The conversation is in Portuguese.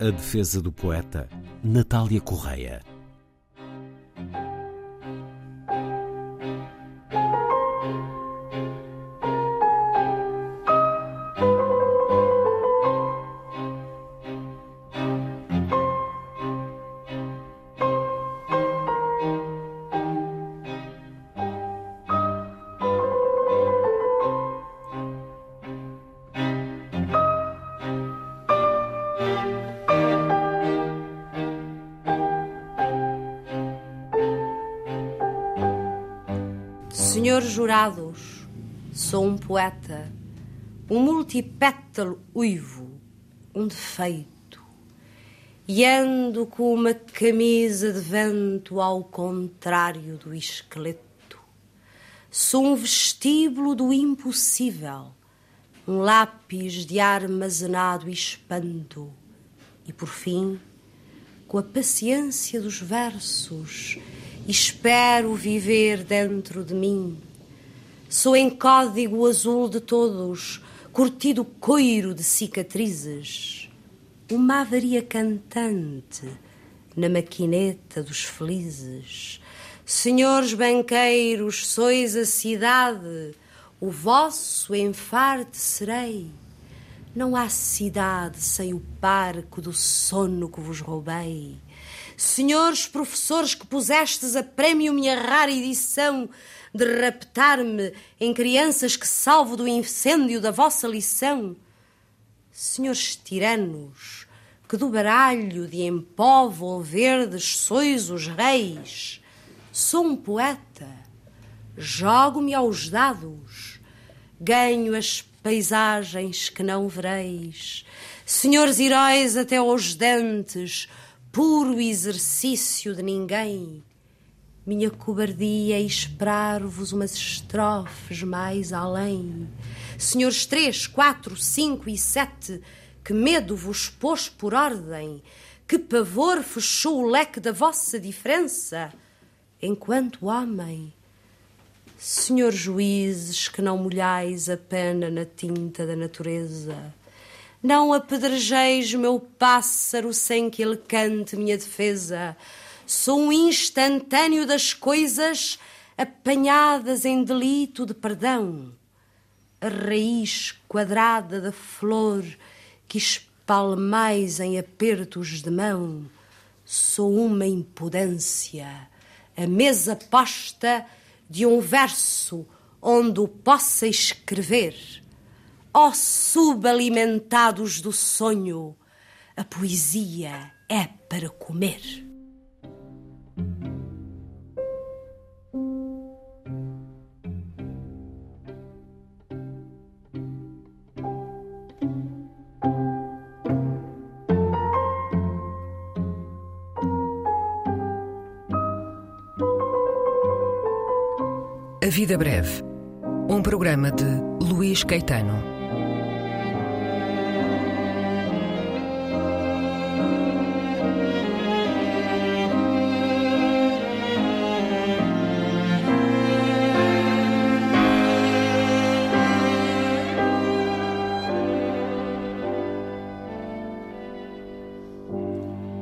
A defesa do poeta Natália Correia. Senhores jurados, sou um poeta, um multipétalo uivo, um defeito, e ando com uma camisa de vento ao contrário do esqueleto. Sou um vestíbulo do impossível, um lápis de armazenado espanto, e por fim, com a paciência dos versos, espero viver dentro de mim. Sou em código azul de todos, curtido coiro de cicatrizes. Uma avaria cantante na maquineta dos felizes. Senhores banqueiros, sois a cidade, o vosso enfarte serei. Não há cidade sem o parco do sono que vos roubei. Senhores professores que pusestes a prémio minha rara edição de raptar-me em crianças que salvo do incêndio da vossa lição. Senhores tiranos que do baralho de empóvolo verdes sois os reis. Sou um poeta, jogo-me aos dados, ganho as paisagens que não vereis. Senhores heróis até aos dentes, puro exercício de ninguém. Minha cobardia é esperar-vos umas estrofes mais além. Senhores três, quatro, cinco e sete, que medo vos pôs por ordem, que pavor fechou o leque da vossa diferença, enquanto homem. Senhores juízes, que não molhais a pena na tinta da natureza, não apedrejeis meu pássaro sem que ele cante minha defesa. Sou um instantâneo das coisas apanhadas em delito de perdão. A raiz quadrada da flor que espalmais em apertos de mão. Sou uma impudência, a mesa posta de um verso onde o possa escrever Ó subalimentados do sonho, a poesia é para comer. A Vida Breve. Um programa de Luís Caetano.